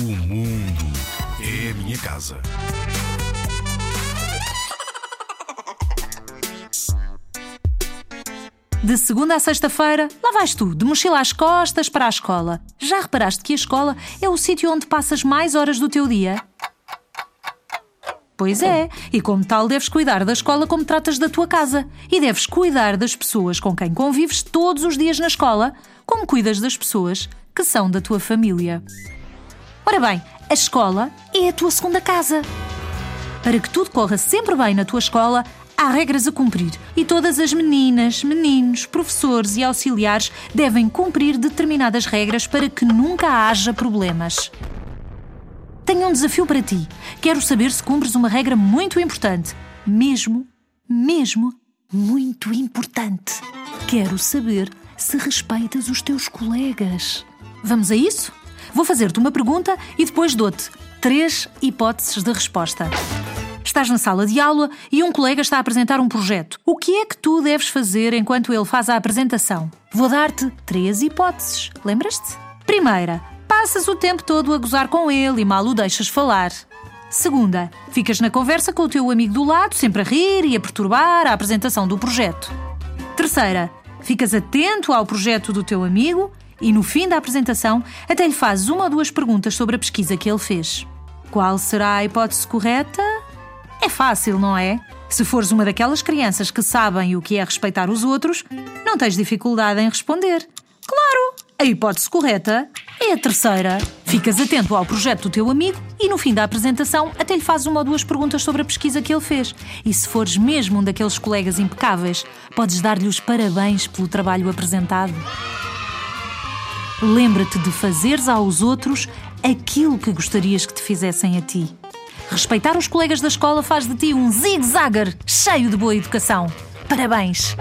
O mundo é a minha casa. De segunda a sexta-feira, lá vais tu, de mochila às costas para a escola. Já reparaste que a escola é o sítio onde passas mais horas do teu dia? Pois é, e como tal deves cuidar da escola como tratas da tua casa. E deves cuidar das pessoas com quem convives todos os dias na escola, como cuidas das pessoas que são da tua família. Ora bem, a escola é a tua segunda casa. Para que tudo corra sempre bem na tua escola, há regras a cumprir e todas as meninas, meninos, professores e auxiliares devem cumprir determinadas regras para que nunca haja problemas. Tenho um desafio para ti. Quero saber se cumpres uma regra muito importante. Mesmo, mesmo, muito importante. Quero saber se respeitas os teus colegas. Vamos a isso? Vou fazer-te uma pergunta e depois dou-te três hipóteses de resposta. Estás na sala de aula e um colega está a apresentar um projeto. O que é que tu deves fazer enquanto ele faz a apresentação? Vou dar-te três hipóteses. Lembras-te? Primeira, passas o tempo todo a gozar com ele e mal o deixas falar. Segunda, ficas na conversa com o teu amigo do lado, sempre a rir e a perturbar a apresentação do projeto. Terceira, ficas atento ao projeto do teu amigo e no fim da apresentação até lhe fazes uma ou duas perguntas sobre a pesquisa que ele fez. Qual será a hipótese correta? É fácil, não é? Se fores uma daquelas crianças que sabem o que é respeitar os outros, não tens dificuldade em responder. Claro! A hipótese correta é a terceira. Ficas atento ao projeto do teu amigo e no fim da apresentação até lhe fazes uma ou duas perguntas sobre a pesquisa que ele fez. E se fores mesmo um daqueles colegas impecáveis, podes dar-lhe os parabéns pelo trabalho apresentado. Lembra-te de fazeres aos outros aquilo que gostarias que te fizessem a ti. Respeitar os colegas da escola faz de ti um zig-zagger cheio de boa educação. Parabéns!